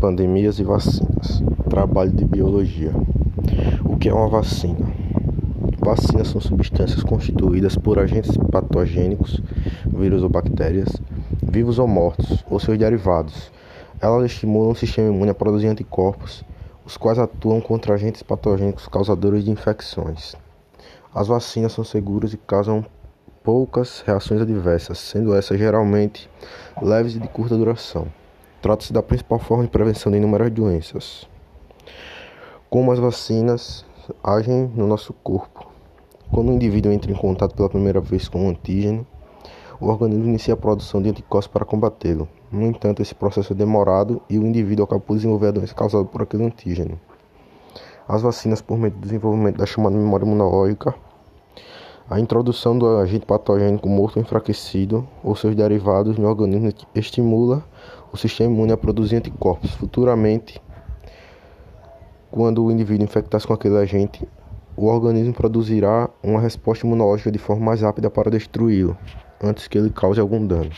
pandemias e vacinas. Trabalho de biologia. O que é uma vacina? Vacinas são substâncias constituídas por agentes patogênicos, vírus ou bactérias, vivos ou mortos, ou seus derivados. Elas estimulam o sistema imune a produzir anticorpos, os quais atuam contra agentes patogênicos causadores de infecções. As vacinas são seguras e causam poucas reações adversas, sendo essas geralmente leves e de curta duração. Trata-se da principal forma de prevenção de inúmeras doenças. Como as vacinas agem no nosso corpo. Quando o indivíduo entra em contato pela primeira vez com um antígeno, o organismo inicia a produção de anticorpos para combatê-lo. No entanto, esse processo é demorado e o indivíduo acaba por desenvolver a doença causada por aquele antígeno. As vacinas, por meio do desenvolvimento da chamada memória imunológica, a introdução do agente patogênico morto enfraquecido ou seus derivados no organismo estimula o sistema imune a produzir anticorpos. Futuramente, quando o indivíduo infectar-se com aquele agente, o organismo produzirá uma resposta imunológica de forma mais rápida para destruí-lo, antes que ele cause algum dano.